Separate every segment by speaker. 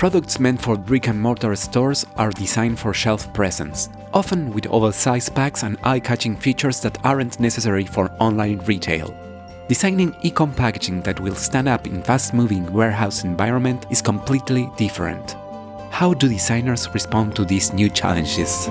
Speaker 1: Products meant for brick and mortar stores are designed for shelf presence, often with oversized packs and eye catching features that aren't necessary for online retail. Designing e-com packaging that will stand up in fast-moving warehouse environment is completely different. How do designers respond to these new challenges?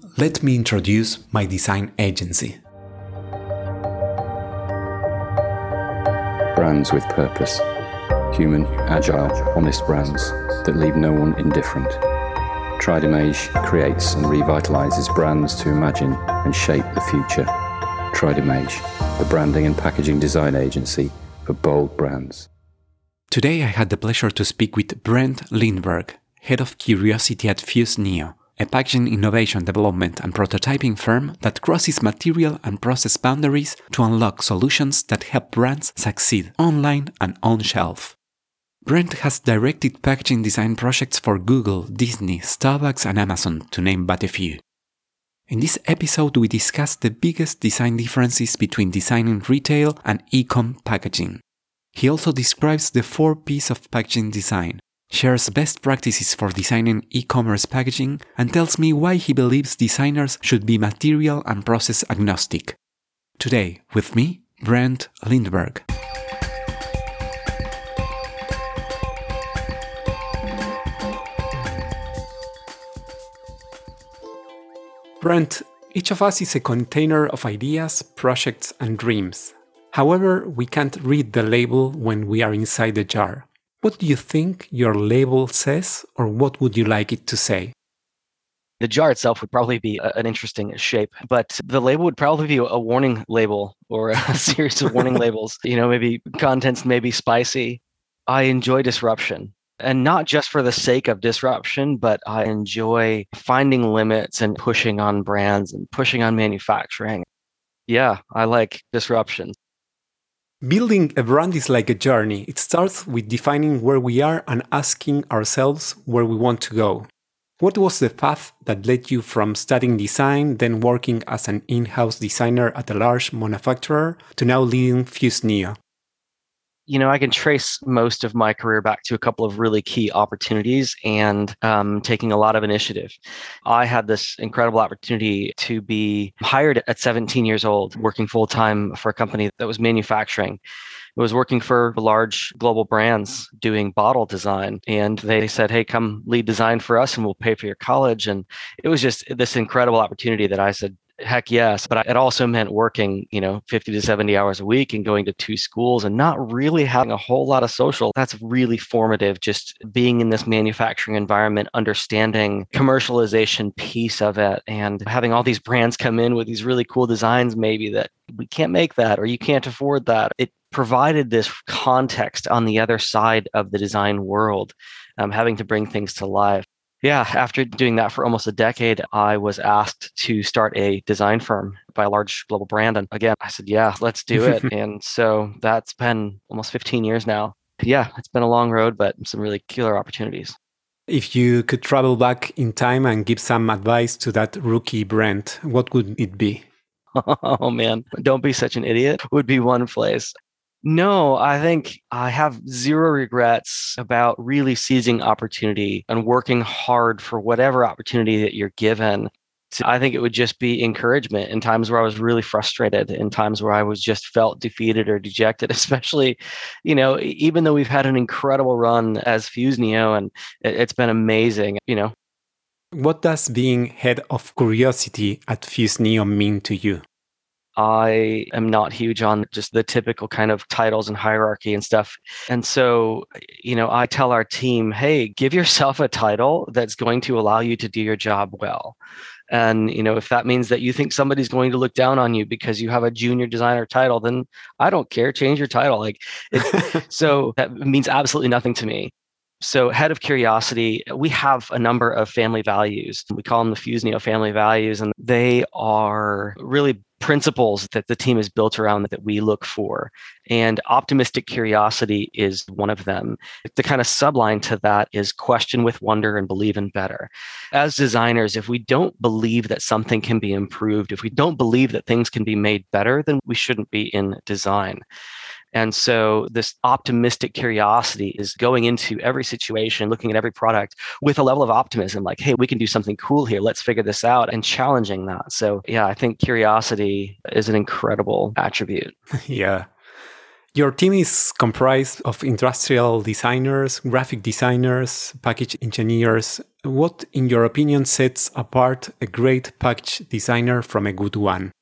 Speaker 1: let me introduce my design agency.
Speaker 2: Brands with purpose. Human, agile, honest brands that leave no one indifferent. Tridimage creates and revitalizes brands to imagine and shape the future. Tridimage, the branding and packaging design agency for bold brands.
Speaker 1: Today I had the pleasure to speak with Brent Lindberg, head of curiosity at Fuse Neo a packaging innovation development and prototyping firm that crosses material and process boundaries to unlock solutions that help brands succeed online and on shelf. Brent has directed packaging design projects for Google, Disney, Starbucks, and Amazon, to name but a few. In this episode, we discuss the biggest design differences between designing retail and e com packaging. He also describes the four P's of packaging design shares best practices for designing e commerce packaging, and tells me why he believes designers should be material and process agnostic. Today, with me, Brent Lindberg. Brent, each of us is a container of ideas, projects, and dreams. However, we can't read the label when we are inside the jar. What do you think your label says, or what would you like it to say?
Speaker 3: The jar itself would probably be an interesting shape, but the label would probably be a warning label or a series of warning labels. You know, maybe contents may be spicy. I enjoy disruption and not just for the sake of disruption, but I enjoy finding limits and pushing on brands and pushing on manufacturing. Yeah, I like disruption.
Speaker 1: Building a brand is like a journey. It starts with defining where we are and asking ourselves where we want to go. What was the path that led you from studying design, then working as an in house designer at a large manufacturer, to now leading Fuse Neo?
Speaker 3: You know, I can trace most of my career back to a couple of really key opportunities and um, taking a lot of initiative. I had this incredible opportunity to be hired at 17 years old, working full time for a company that was manufacturing. It was working for large global brands doing bottle design. And they said, Hey, come lead design for us and we'll pay for your college. And it was just this incredible opportunity that I said, heck yes but it also meant working you know 50 to 70 hours a week and going to two schools and not really having a whole lot of social. That's really formative just being in this manufacturing environment understanding commercialization piece of it and having all these brands come in with these really cool designs maybe that we can't make that or you can't afford that. It provided this context on the other side of the design world um, having to bring things to life yeah, after doing that for almost a decade, I was asked to start a design firm by a large global brand. And again, I said, yeah, let's do it. and so that's been almost 15 years now. Yeah, it's been a long road, but some really killer opportunities.
Speaker 1: If you could travel back in time and give some advice to that rookie Brent, what would it be?
Speaker 3: Oh man, don't be such an idiot would be one place. No, I think I have zero regrets about really seizing opportunity and working hard for whatever opportunity that you're given. I think it would just be encouragement in times where I was really frustrated, in times where I was just felt defeated or dejected, especially, you know, even though we've had an incredible run as Fuse Neo and it's been amazing, you know.
Speaker 1: What does being head of curiosity at Fuse Neo mean to you?
Speaker 3: I am not huge on just the typical kind of titles and hierarchy and stuff. And so, you know, I tell our team, hey, give yourself a title that's going to allow you to do your job well. And you know, if that means that you think somebody's going to look down on you because you have a junior designer title, then I don't care. Change your title. Like, so that means absolutely nothing to me. So, head of curiosity, we have a number of family values. We call them the Fuse Neo family values, and they are really principles that the team is built around that we look for. And optimistic curiosity is one of them. The kind of subline to that is question with wonder and believe in better. As designers, if we don't believe that something can be improved, if we don't believe that things can be made better, then we shouldn't be in design. And so this optimistic curiosity is going into every situation, looking at every product with a level of optimism, like, hey, we can do something cool here. Let's figure this out and challenging that. So yeah, I think curiosity is an incredible attribute.
Speaker 1: yeah. Your team is comprised of industrial designers, graphic designers, package engineers. What, in your opinion, sets apart a great package designer from a good one?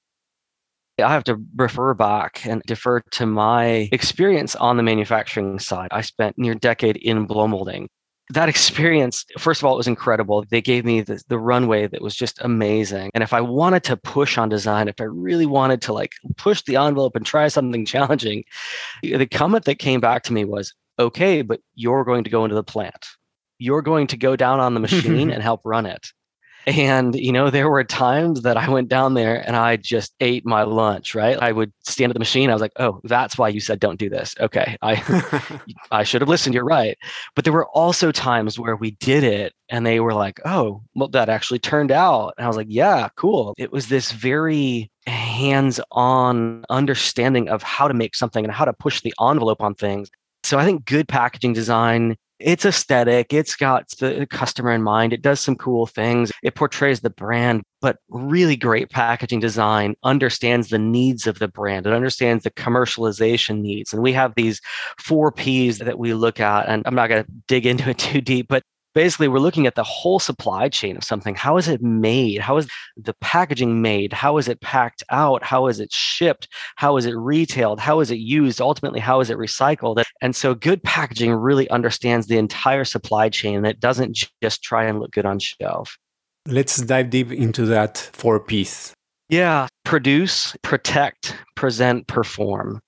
Speaker 3: I have to refer back and defer to my experience on the manufacturing side. I spent near a decade in blow molding. That experience, first of all, it was incredible. They gave me the, the runway that was just amazing. And if I wanted to push on design, if I really wanted to like push the envelope and try something challenging, the comment that came back to me was, okay, but you're going to go into the plant. You're going to go down on the machine and help run it. And, you know, there were times that I went down there and I just ate my lunch, right? I would stand at the machine. I was like, oh, that's why you said don't do this. Okay. I I should have listened. You're right. But there were also times where we did it and they were like, oh, well, that actually turned out. And I was like, yeah, cool. It was this very hands on understanding of how to make something and how to push the envelope on things. So I think good packaging design it's aesthetic. It's got the customer in mind. It does some cool things. It portrays the brand, but really great packaging design understands the needs of the brand. It understands the commercialization needs. And we have these four P's that we look at. And I'm not going to dig into it too deep, but basically we're looking at the whole supply chain of something. How is it made? How is the packaging made? How is it packed out? How is it shipped? How is it retailed? How is it used? Ultimately how is it recycled? And so good packaging really understands the entire supply chain and it doesn't just try and look good on shelf.
Speaker 1: Let's dive deep into that four P's.
Speaker 3: Yeah. Produce protect present perform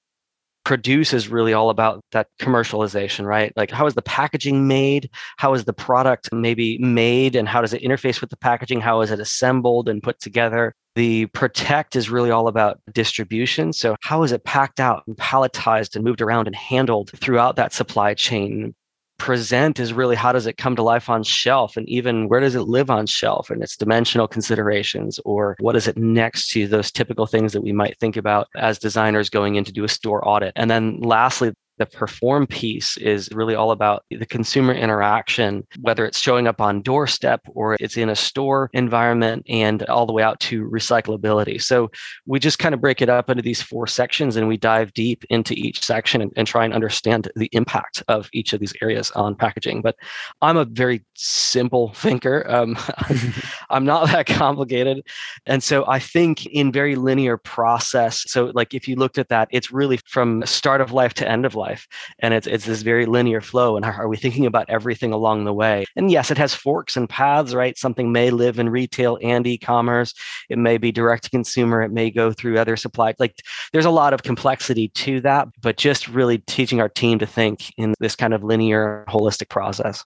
Speaker 3: produce is really all about that commercialization, right? Like, how is the packaging made? How is the product maybe made? And how does it interface with the packaging? How is it assembled and put together? The protect is really all about distribution. So, how is it packed out and palletized and moved around and handled throughout that supply chain? Present is really how does it come to life on shelf and even where does it live on shelf and its dimensional considerations or what is it next to those typical things that we might think about as designers going in to do a store audit. And then lastly the perform piece is really all about the consumer interaction, whether it's showing up on doorstep or it's in a store environment and all the way out to recyclability. So we just kind of break it up into these four sections and we dive deep into each section and, and try and understand the impact of each of these areas on packaging. But I'm a very simple thinker. Um, I'm not that complicated. And so I think in very linear process. So like if you looked at that, it's really from start of life to end of life life and it's it's this very linear flow and are we thinking about everything along the way? And yes it has forks and paths right? Something may live in retail and e-commerce. It may be direct to consumer. It may go through other supply like there's a lot of complexity to that but just really teaching our team to think in this kind of linear holistic process.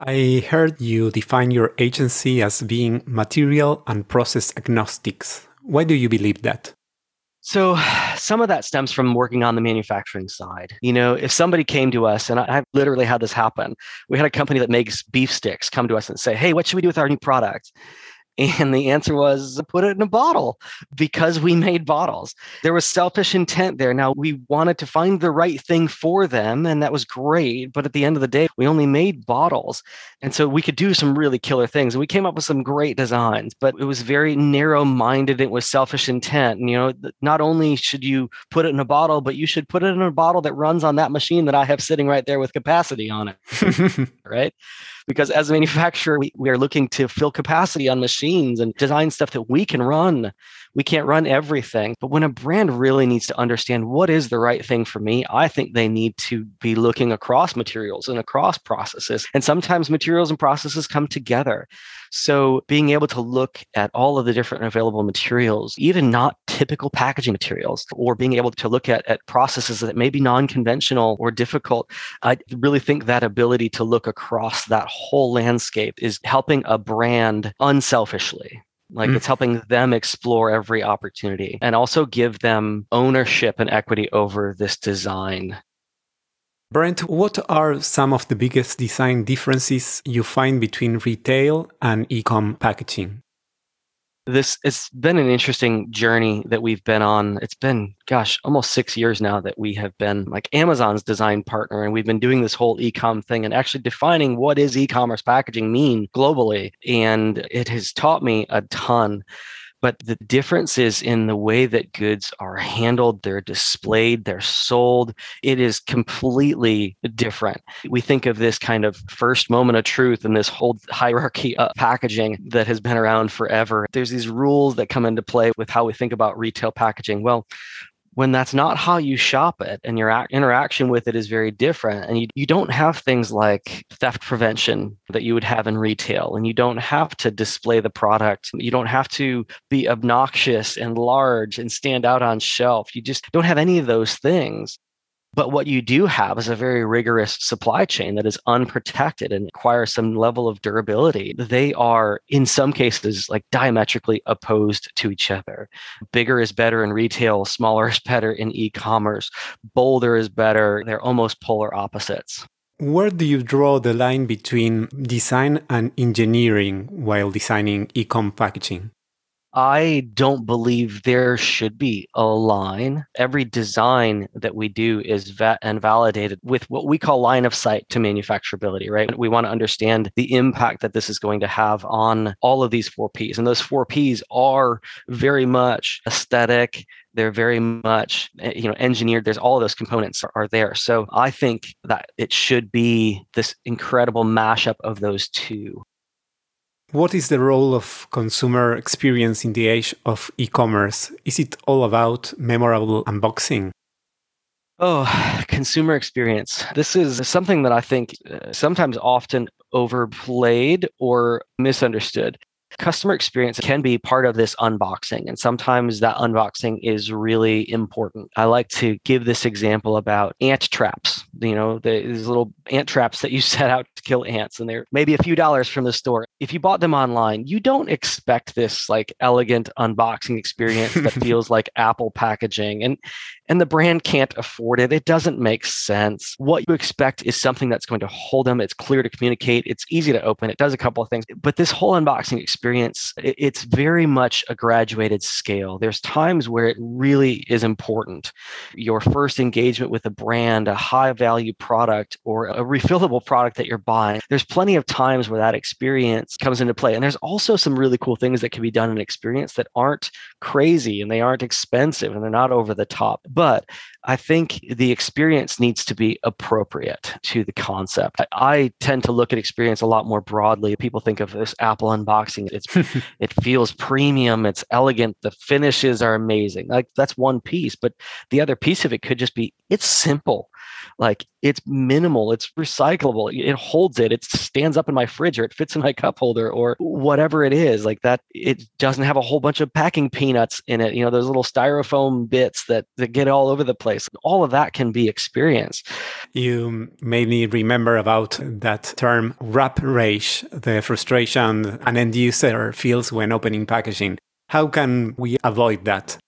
Speaker 1: I heard you define your agency as being material and process agnostics. Why do you believe that?
Speaker 3: So some of that stems from working on the manufacturing side. You know, if somebody came to us, and I, have literally had this happen, we had a company that makes beef sticks come to us and say, "Hey, what should we do with our new product?" And the answer was put it in a bottle because we made bottles. There was selfish intent there. Now, we wanted to find the right thing for them, and that was great. But at the end of the day, we only made bottles. And so we could do some really killer things. And we came up with some great designs, but it was very narrow minded. It was selfish intent. And, you know, not only should you put it in a bottle, but you should put it in a bottle that runs on that machine that I have sitting right there with capacity on it. right because as a manufacturer we, we are looking to fill capacity on machines and design stuff that we can run We can't run everything. But when a brand really needs to understand what is the right thing for me, I think they need to be looking across materials and across processes. And sometimes materials and processes come together. So being able to look at all of the different available materials, even not typical packaging materials, or being able to look at, at processes that may be non-conventional or difficult, I really think that ability to look across that whole landscape is helping a brand unselfishly. Like mm. it's helping them explore every opportunity and also give them ownership and equity over this design
Speaker 1: Brent, what are some of the biggest design differences you find between retail and e-com packaging?
Speaker 3: This it's been an interesting journey that we've been on. It's been, gosh, almost six years now that we have been like Amazon's design partner, and we've been doing this whole e-com thing and actually defining what is e-commerce packaging mean globally. And it has taught me a ton but the difference is in the way that goods are handled, they're displayed, they're sold. It is completely different. We think of this kind of first moment of truth and this whole hierarchy of packaging that has been around forever. There's these rules that come into play with how we think about retail packaging. Well, when that's not how you shop it and your interaction with it is very different and you, you don't have things like theft prevention that you would have in retail and you don't have to display the product. You don't have to be obnoxious and large and stand out on shelf. You just don't have any of those things but what you do have is a very rigorous supply chain that is unprotected and requires some level of durability. They are, in some cases, like diametrically opposed to each other. Bigger is better in retail, smaller is better in e commerce, bolder is better. They're almost polar opposites.
Speaker 1: Where do you draw the line between design and engineering while designing e com packaging?
Speaker 3: I don't believe there should be a line. Every design that we do is vet and validated with what we call line of sight to manufacturability, right? We want to understand the impact that this is going to have on all of these four P's. And those four P's are very much aesthetic, they're very much eh, you know engineered there's all those components are, are, there so i think that it should be this incredible mashup of those two
Speaker 1: what is the role of consumer experience in the age of e commerce? Is it all about memorable unboxing?
Speaker 3: Oh, consumer experience. This is something that I think uh, sometimes often overplayed or misunderstood customer experience can be part of this unboxing and sometimes that unboxing is really important i like to give this example about ant traps you know the, these little ant traps that you set out to kill ants and they're maybe a few dollars from the store if you bought them online you don't expect this like elegant unboxing experience that feels like apple packaging and and the brand can't afford it. It doesn't make sense. What you expect is something that's going to hold them. It's clear to communicate. It's easy to open. It does a couple of things. But this whole unboxing experience, it's very much a graduated scale. There's times where it really is important. Your first engagement with a brand, a high value product, or a refillable product that you're buying, there's plenty of times where that experience comes into play. And there's also some really cool things that can be done in experience that aren't crazy and they aren't expensive and they're not over the top but I think the experience needs to be appropriate to the concept. I, I, tend to look at experience a lot more broadly. People think of this Apple unboxing. It's it feels premium, it's elegant, the finishes are amazing. Like that's one piece, but the other piece of it could just be it's simple like it's minimal it's recyclable it holds it it stands up in my fridge or it fits in my cup holder or whatever it is like that it doesn't have a whole bunch of packing peanuts in it you know those little styrofoam bits that, that get all over the place all of that can be experienced.
Speaker 1: You made me remember about that term wrap rage the frustration an end user feels when opening packaging. How can we avoid that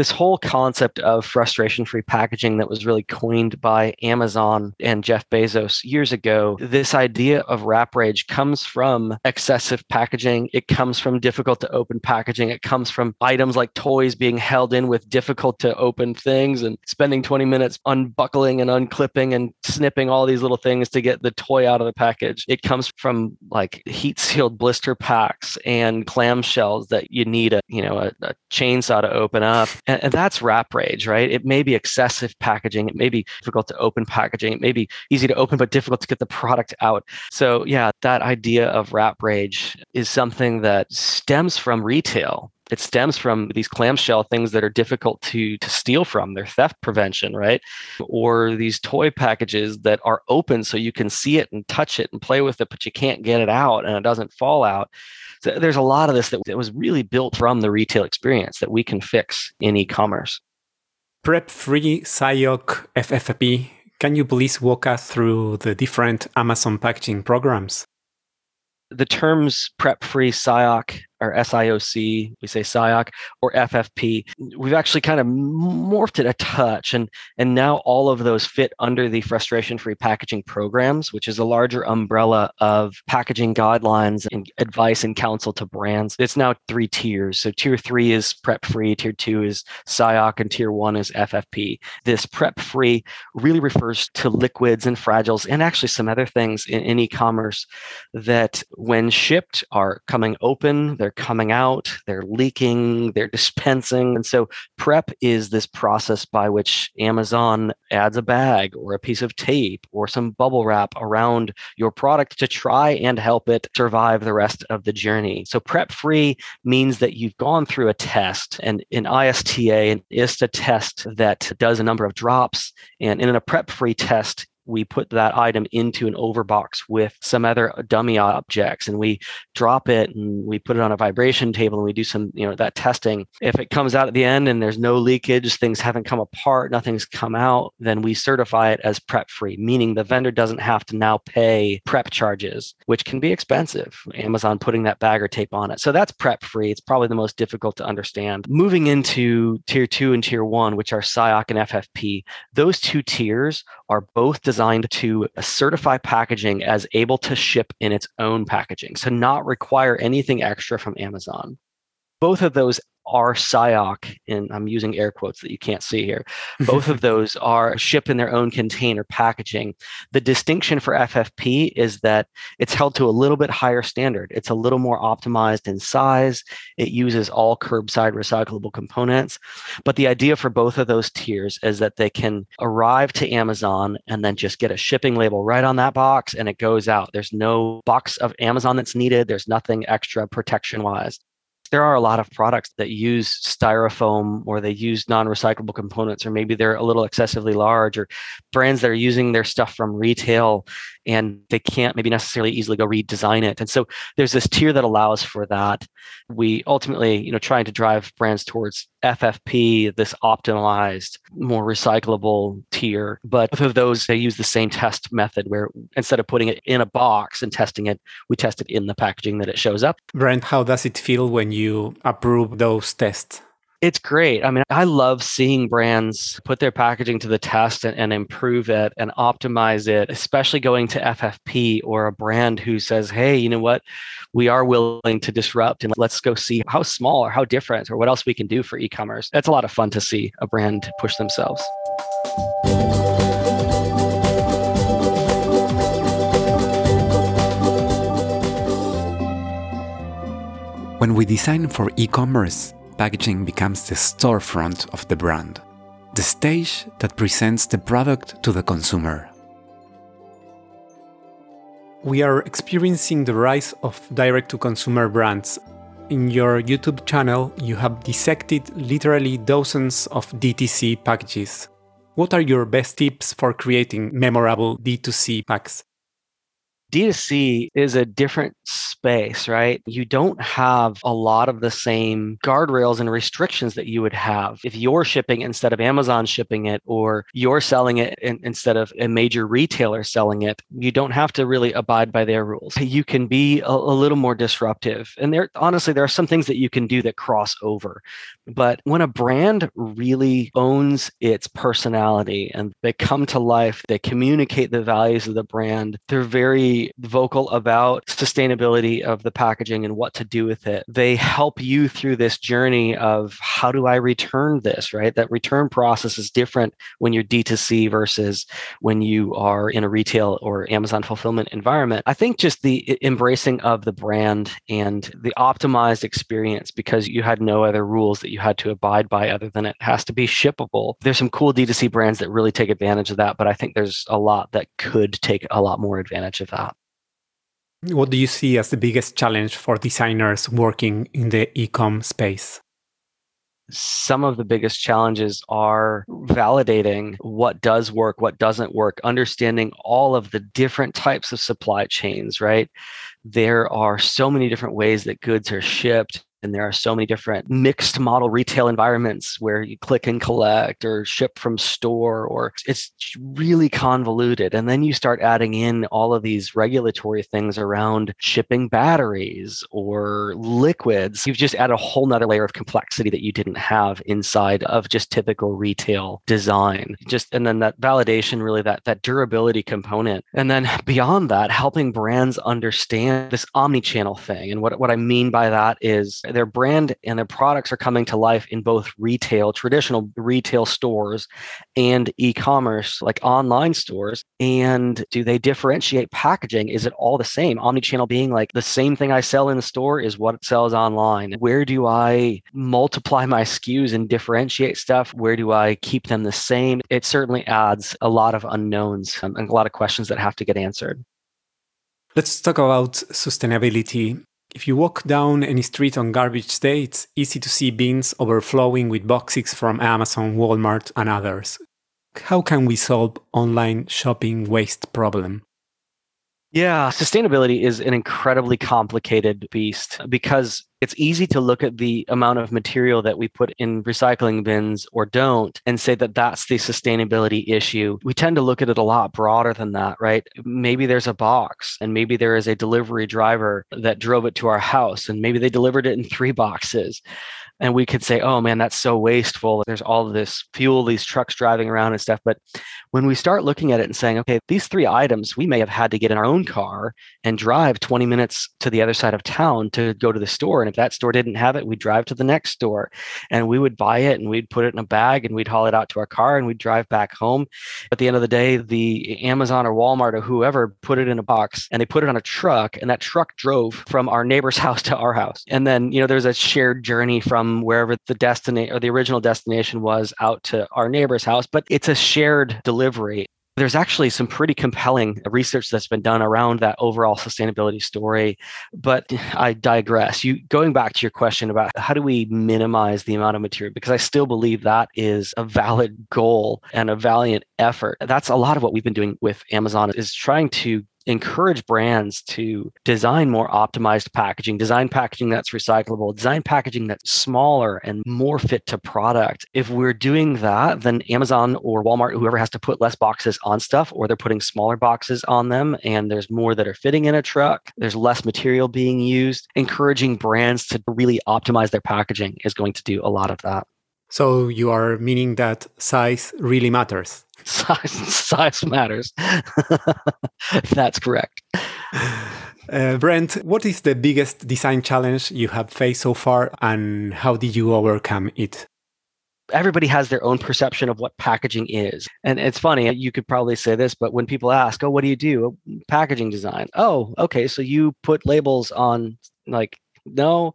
Speaker 3: this whole concept of frustration free packaging that was really coined by Amazon and Jeff Bezos years ago, this idea of wrap rage comes from excessive packaging. It comes from difficult to open packaging. It comes from items like toys being held in with difficult to open things and spending 20 minutes unbuckling and unclipping and snipping all these little things to get the toy out of the package. It comes from like heat sealed blister packs and clamshells that you need a, you know, a, a chainsaw to open up and, and that's wrap rage, right? It may be excessive packaging. It may be difficult to open packaging. It may be easy to open, but difficult to get the product out. So, yeah, that idea of wrap rage is something that stems from retail It stems from these clamshell things that are difficult to, to steal from, their theft prevention, right? Or these toy packages that are open so you can see it and touch it and play with it, but you can't get it out and it doesn't fall out. So there's a lot of this that, that was really built from the retail experience that we can fix in e-commerce.
Speaker 1: Prep free SIOC FFP. Can you please walk us through the different Amazon packaging programs?
Speaker 3: The terms prep free SIOC or SIOC, we say SIOC or FFP. We've actually kind of morphed it a touch, and and now all of those fit under the frustration-free packaging programs, which is a larger umbrella of packaging guidelines and advice and counsel to brands. It's now three tiers. So tier three is prep-free, tier two is SIOC, and tier one is FFP. This prep-free really refers to liquids and fragiles, and actually some other things in, in e-commerce that, when shipped, are coming open. They're they're coming out, they're leaking, they're dispensing. And so prep is this process by which Amazon adds a bag or a piece of tape or some bubble wrap around your product to try and help it survive the rest of the journey. So prep free means that you've gone through a test and an ISTA and ISTA test that does a number of drops. And in a prep free test, we put that item into an overbox with some other dummy objects and we drop it and we put it on a vibration table and we do some you know that testing. If it comes out at the end and there's no leakage things haven't come apart nothing's come out then we certify it as prep free meaning the vendor doesn't have to now pay prep charges which can be expensive. Amazon putting that bag or tape on it. So that's prep free. It's probably the most difficult to understand. Moving into tier 2 and tier 1 which are SIOC and FFP those two tiers are both designed to certify packaging as able to ship in its own packaging, so not require anything extra from Amazon. Both of those are SIOC, and I'm using air quotes that you can't see here. Both of those are shipped in their own container packaging. The distinction for FFP is that it's held to a little bit higher standard. It's a little more optimized in size. It uses all curbside recyclable components. But the idea for both of those tiers is that they can arrive to Amazon and then just get a shipping label right on that box and it goes out. There's no box of Amazon that's needed. There's nothing extra protection wise there are a lot of products that use styrofoam or they use non-recyclable components or maybe they're a little excessively large or brands that are using their stuff from retail and they can't maybe necessarily easily go redesign it. And so there's this tier that allows for that. We ultimately, you know, trying to drive brands towards FFP, this optimized, more recyclable tier. But both of those, they use the same test method where instead of putting it in a box and testing it, we test it in the packaging that it shows up.
Speaker 1: Brent, how does it feel when you approve those tests?
Speaker 3: It's great. I mean, I love seeing brands put their packaging to the test and, and, improve it and optimize it, especially going to FFP or a brand who says, hey, you know what? We are willing to disrupt and let's go see how small or how different or what else we can do for e commerce. That's a lot of fun to see a brand push themselves.
Speaker 1: When we design for e commerce, packaging becomes the storefront of the brand, the stage that presents the product to the consumer. We are experiencing the rise of direct to consumer brands. In your YouTube channel, you have dissected literally dozens of DTC packages. What are your best tips for creating memorable D2C packs?
Speaker 3: D2C is a different space, right? You don't have a lot of the same guardrails and restrictions that you would have if you're shipping instead of Amazon shipping it or you're selling it in, instead of a major retailer selling it. You don't have to really abide by their rules. You can be a, a little more disruptive. And there honestly there are some things that you can do that cross over. But when a brand really owns its personality and they come to life, they communicate the values of the brand, they're very vocal about sustainability of the packaging and what to do with it. They help you through this journey of how do I return this, right? That return process is different when you're D2C versus when you are in a retail or Amazon fulfillment environment. I think just the embracing of the brand and the optimized experience because you had no other rules that you had to abide by other than it has to be shippable. There's some cool D2C brands that really take advantage of that, but I think there's a lot that could take a lot more advantage of that.
Speaker 1: What do you see as the biggest challenge for designers working in the e-com space?
Speaker 3: some of the biggest challenges are validating what does work, what doesn't work, understanding all of the different types of supply chains, right? There are so many different ways that goods are shipped and there are so many different mixed model retail environments where you click and collect or ship from store or it's really convoluted. And then you start adding in all of these regulatory things around shipping batteries or liquids. You've just added a whole nother layer of complexity that you didn't have inside of just typical retail design. Just and then that validation really that that durability component. And then beyond that helping brands understand this omni-channel thing. And what, what i mean by that is their brand and their products are coming to life in both retail, traditional retail stores, and e commerce, like online stores. And do they differentiate packaging? Is it all the same? Omnichannel being like the same thing I sell in the store is what it sells online. Where do I multiply my SKUs and differentiate stuff? Where do I keep them the same? It certainly adds a lot of unknowns and a lot of questions that have to get answered.
Speaker 1: Let's talk about sustainability. If you walk down any street on garbage day, it's easy to see bins overflowing with boxes from Amazon, Walmart, and others. How can we solve online shopping waste problem?
Speaker 3: Yeah, sustainability is an incredibly complicated beast because it's easy to look at the amount of material that we put in recycling bins or don't and say that that's the sustainability issue. We tend to look at it a lot broader than that, right? Maybe there's a box and maybe there is a delivery driver that drove it to our house and maybe they delivered it in three boxes and we could say, oh man, that's so wasteful. There's all this fuel, these trucks driving around and stuff. But when we start looking at it and saying, okay, these three items we may have had to get in our own car and drive 20 minutes to the other side of town to go to the store. And if that store didn't have it, we'd drive to the next store and we would buy it and we'd put it in a bag and we'd haul it out to our car and we'd drive back home. At the end of the day, the Amazon or Walmart or whoever put it in a box and they put it on a truck and that truck drove from our neighbor's house to our house. And then, you know, there's a shared journey from wherever the destination or the original destination was out to our neighbor's house, but it's a shared delivery. There's actually some pretty compelling research that's been done around that overall sustainability story but i digress. You going back to your question about how do we minimize the amount of material because i still believe that is a valid goal and a valiant effort. That's a lot of what we've been doing with amazon is trying to encourage brands to design more optimized packaging, design packaging that's recyclable, design packaging that's smaller and more fit to product. If we're doing that, then Amazon or Walmart, whoever has to put less boxes on stuff, or they're putting smaller boxes on them, and there's more that are fitting in a truck, there's less material being used. Encouraging brands to really optimize their packaging is going to do a lot of that.
Speaker 1: So you are meaning that size really matters.
Speaker 3: Size, size matters. That's correct.
Speaker 1: Uh, Brent, what is the biggest design challenge you have faced so far, and how did you overcome it?
Speaker 3: everybody has their own perception of what packaging is. And it's funny, you could probably say this, but when people ask, Oh, what do you do? Packaging design. Oh, okay. So you put labels on like no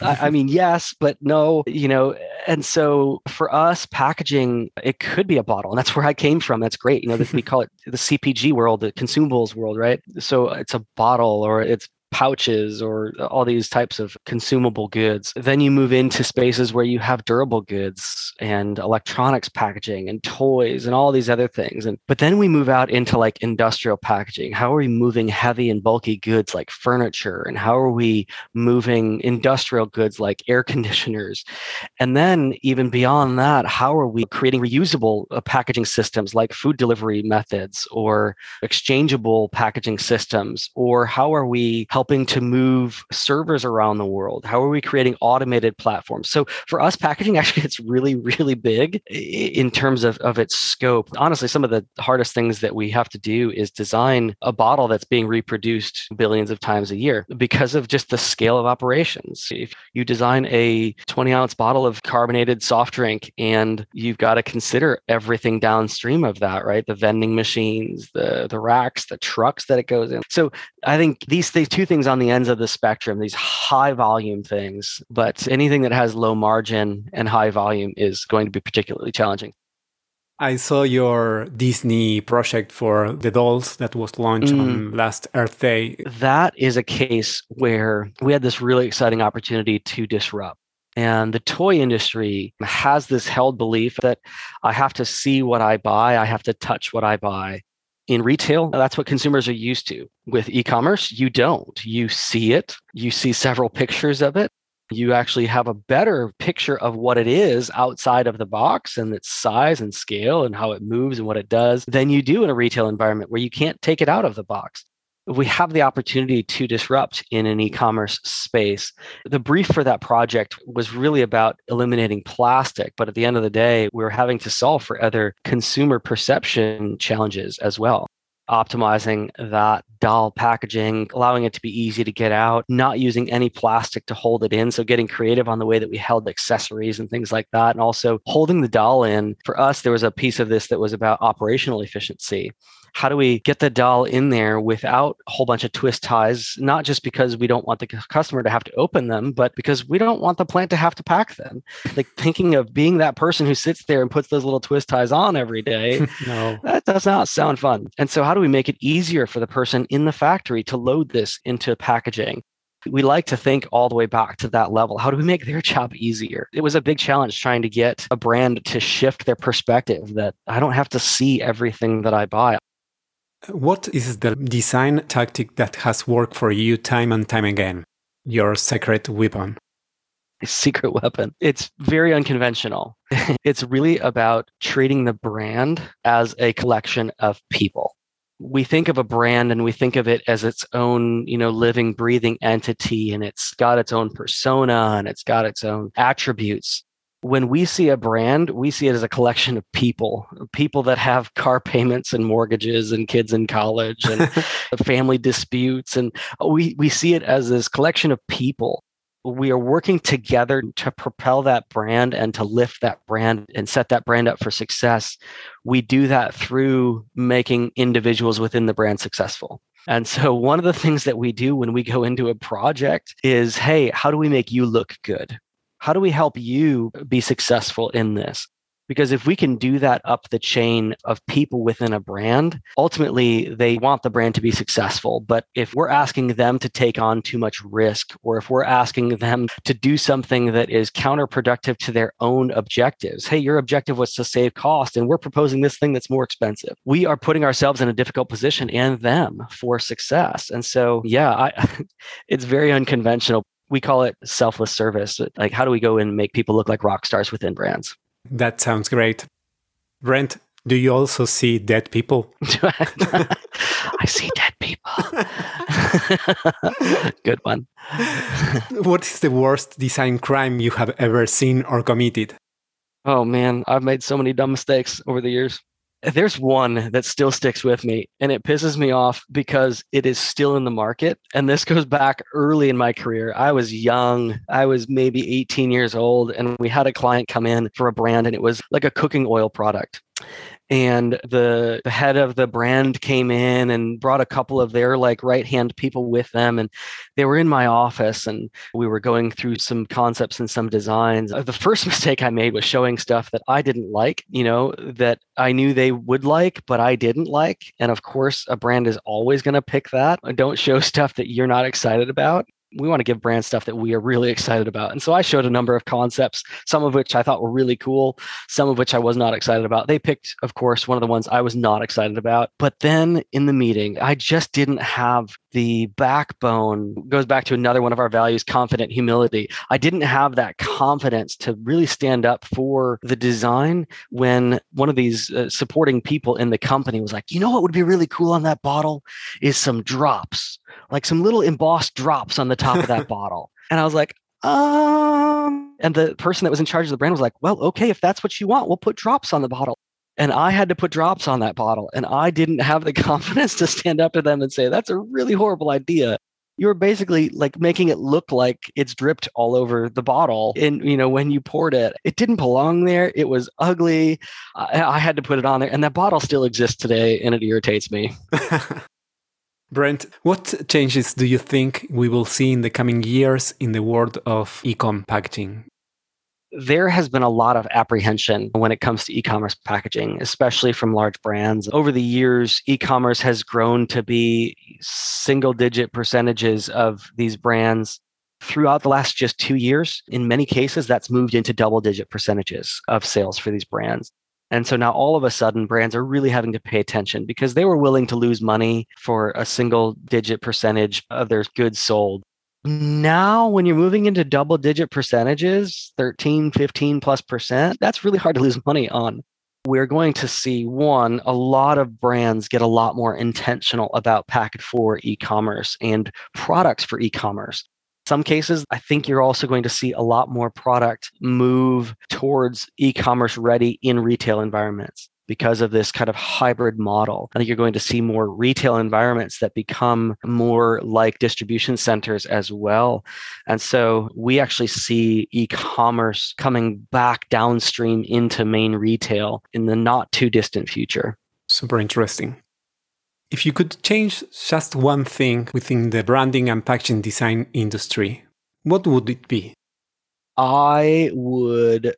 Speaker 3: I, I, mean yes but no you know and so for us packaging it could be a bottle and that's where i came from that's great you know we call it the cpg world the consumables world right? So it's a bottle or it's pouches or all these types of consumable goods. Then you move into spaces where you have durable goods and electronics packaging and toys and all these other things. And but then we move out into like industrial packaging. How are we moving heavy and bulky goods like furniture? And how are we moving industrial goods like air conditioners? And then even beyond that, how are we creating reusable uh, packaging systems like food delivery methods or exchangeable packaging systems? Or how are we helping helping to move servers around the world? How are we creating automated platforms? So for us, packaging actually it's really, really big in terms of, of its scope. Honestly, some of the hardest things that we have to do is design a bottle that's being reproduced billions of times a year because of just the scale of operations. If you design a 20 ounce bottle of carbonated soft drink and you've got to consider everything downstream of that, right? The vending machines, the the racks, the trucks that it goes in. So I think these, these two things on the ends of the spectrum, these high volume things, but anything that has low margin and high volume is going to be particularly challenging.
Speaker 1: I saw your Disney project for the dolls that was launched mm. on last Earth Day.
Speaker 3: That is a case where we had this really exciting opportunity to disrupt. And the toy industry has this held belief that I have to see what I buy, I have to touch what I buy. In retail, that's what consumers are used to. With e commerce, you don't. You see it, you see several pictures of it, you actually have a better picture of what it is outside of the box and its size and scale and how it moves and what it does than you do in a retail environment where you can't take it out of the box. We have the opportunity to disrupt in an e commerce space. The brief for that project was really about eliminating plastic, but at the end of the day, we we're having to solve for other consumer perception challenges as well optimizing that doll packaging, allowing it to be easy to get out, not using any plastic to hold it in. So getting creative on the way that we held accessories and things like that. And also holding the doll in. For us, there was a piece of this that was about operational efficiency how do we get the doll in there without a whole bunch of twist ties not just because we don't want the customer to have to open them but because we don't want the plant to have to pack them like thinking of being that person who sits there and puts those little twist ties on every day no that does not sound fun and so how do we make it easier for the person in the factory to load this into packaging we like to think all the way back to that level. How do we make their job easier? It was a big challenge trying to get a brand to shift their perspective that I don't have to see everything that I buy.
Speaker 1: What is the design tactic that has worked for you time and time again? Your secret weapon?
Speaker 3: Secret weapon. It's very unconventional. it's really about treating the brand as a collection of people. We think of a brand and we think of it as its own, you know, living, breathing entity, and it's got its own persona and it's got its own attributes when we see a brand, we see it as a collection of people, people that have car payments and mortgages and kids in college and family disputes. And we, we see it as this collection of people. We are working together to propel that brand and to lift that brand and set that brand up for success. We do that through making individuals within the brand successful. And so, one of the things that we do when we go into a project is hey, how do we make you look good? How do we help you be successful in this? Because if we can do that up the chain of people within a brand, ultimately they want the brand to be successful. But if we're asking them to take on too much risk, or if we're asking them to do something that is counterproductive to their own objectives, hey, your objective was to save cost, and we're proposing this thing that's more expensive. We are putting ourselves in a difficult position and them for success. And so, yeah, I, it's very unconventional we call it selfless service. Like, how do we go and make people look like rock stars within brands?
Speaker 1: That sounds great. Brent, do you also see dead people?
Speaker 3: I see dead people. Good one.
Speaker 1: what is the worst design crime you have ever seen or committed?
Speaker 3: Oh man, I've made so many dumb mistakes over the years. There's one that still sticks with me and it pisses me off because it is still in the market. And this goes back early in my career. I was young. I was maybe 18 years old and we had a client come in for a brand and it was like a cooking oil product and the, the head of the brand came in and brought a couple of their like right hand people with them and they were in my office and we were going through some concepts and some designs. Uh, the first mistake i made was showing stuff that i didn't like you know that i knew they would like but i didn't like and of course a brand is always going to pick that. Don't show stuff that you're not excited about we want to give brand stuff that we are really excited about. And so I showed a number of concepts, some of which I thought were really cool, some of which I was not excited about. They picked, of course, one of the ones I was not excited about. But then in the meeting, I just didn't have the backbone. Goes back to another one of our values, confident humility. I didn't have that confidence to really stand up for the design when one of these uh, supporting people in the company was like, you know what would be really cool on that bottle is some drops like some little embossed drops on the top of that bottle. And I was like, um, and the person that was in charge of the brand was like, well, okay, if that's what you want, we'll put drops on the bottle. And I had to put drops on that bottle. And I didn't have the confidence to stand up to them and say, that's a really horrible idea. You were basically like making it look like it's dripped all over the bottle. And, you know, when you poured it, it didn't belong there. It was ugly. I, I had to put it on there. And that bottle still exists today and it irritates me.
Speaker 1: Brent, what changes do you think we will see in the coming years in the world of ecom packaging?
Speaker 3: there has been a lot of apprehension when it comes to e-commerce packaging, especially from large brands. Over the years, e-commerce has grown to be single digit percentages of these brands throughout the last just 2 years. In many cases that's moved into double digit percentages of sales for these brands. And so now all of a sudden, brands are really having to pay attention because they were willing to lose money for a single digit percentage of their goods sold now, when you're moving into double digit percentages, 13, 15 plus percent, that's really hard to lose money on. We're going to see one, a lot of brands get a lot more intentional about packet for e commerce and products for e commerce. Some cases, I think you're also going to see a lot more product move towards e commerce ready in retail environments because of this kind of hybrid model. I think you're going to see more retail environments that become more like distribution centers as well. And so we actually see e commerce coming back downstream into main retail in the not too distant future.
Speaker 1: Super interesting. If you could change just one thing within the branding and packaging design industry, what would it be?
Speaker 3: I would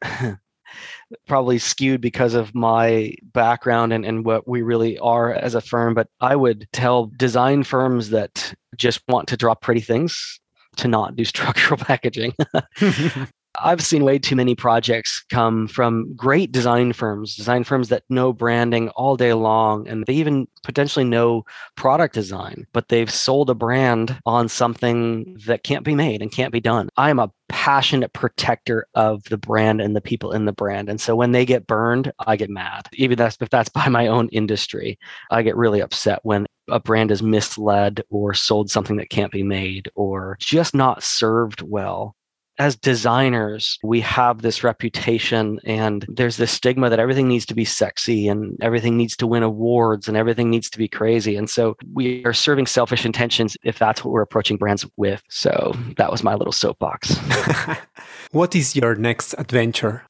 Speaker 3: probably skewed because of my background and, and what we really are as a firm. But I would tell design firms that just want to draw pretty things to not do structural packaging. I've seen way too many projects come from great design firms, design firms that know branding all day long, and they even potentially know product design, but they've sold a brand on something that can't be made and can't be done. I am a passionate protector of the brand and the people in the brand. And so when they get burned, I get mad. Even that's if that's by my own industry, I get really upset when a brand is misled or sold something that can't be made or just not served well as designers, we have this reputation and there's this stigma that everything needs to be sexy and everything needs to win awards and everything needs to be crazy. And so we are serving selfish intentions if that's what we're approaching brands with. So that was my little soapbox.
Speaker 1: what is your next adventure?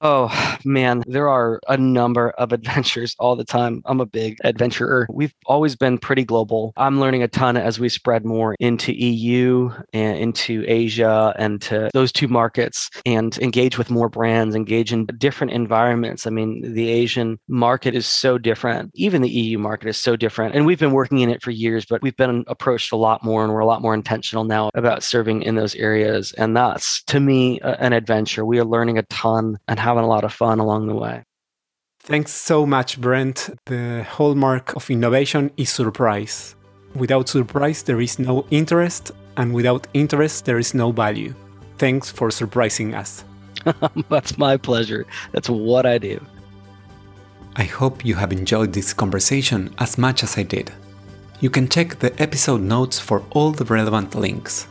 Speaker 3: Oh man, there are a number of adventures all the time. I'm a big adventurer. We've always been pretty global. I'm learning a ton as we spread more into EU and into Asia and to those two markets and engage with more brands, engage in different environments. I mean, the Asian market is so different. Even the EU market is so different. And we've been working in it for years, but we've been approached a lot more and we're a lot more intentional now about serving in those areas. And that's to me an adventure. We are learning a ton and having a lot of fun along the way.
Speaker 1: Thanks so much, Brent. The hallmark of innovation is surprise. Without surprise, there is no interest, and without interest, there is no value. Thanks for surprising us.
Speaker 3: That's my pleasure. That's what I do.
Speaker 1: I hope you have enjoyed this conversation as much as I did. You can check the episode notes for all the relevant links.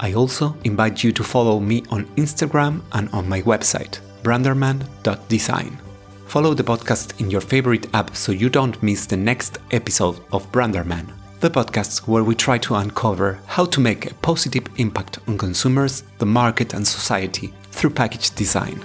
Speaker 1: I also invite you to follow me on Instagram and on my website, branderman.design. Follow the podcast in your favorite app so you don't miss the next episode of Branderman, the podcast where we try to uncover how to make a positive impact on consumers, the market, and society through package design.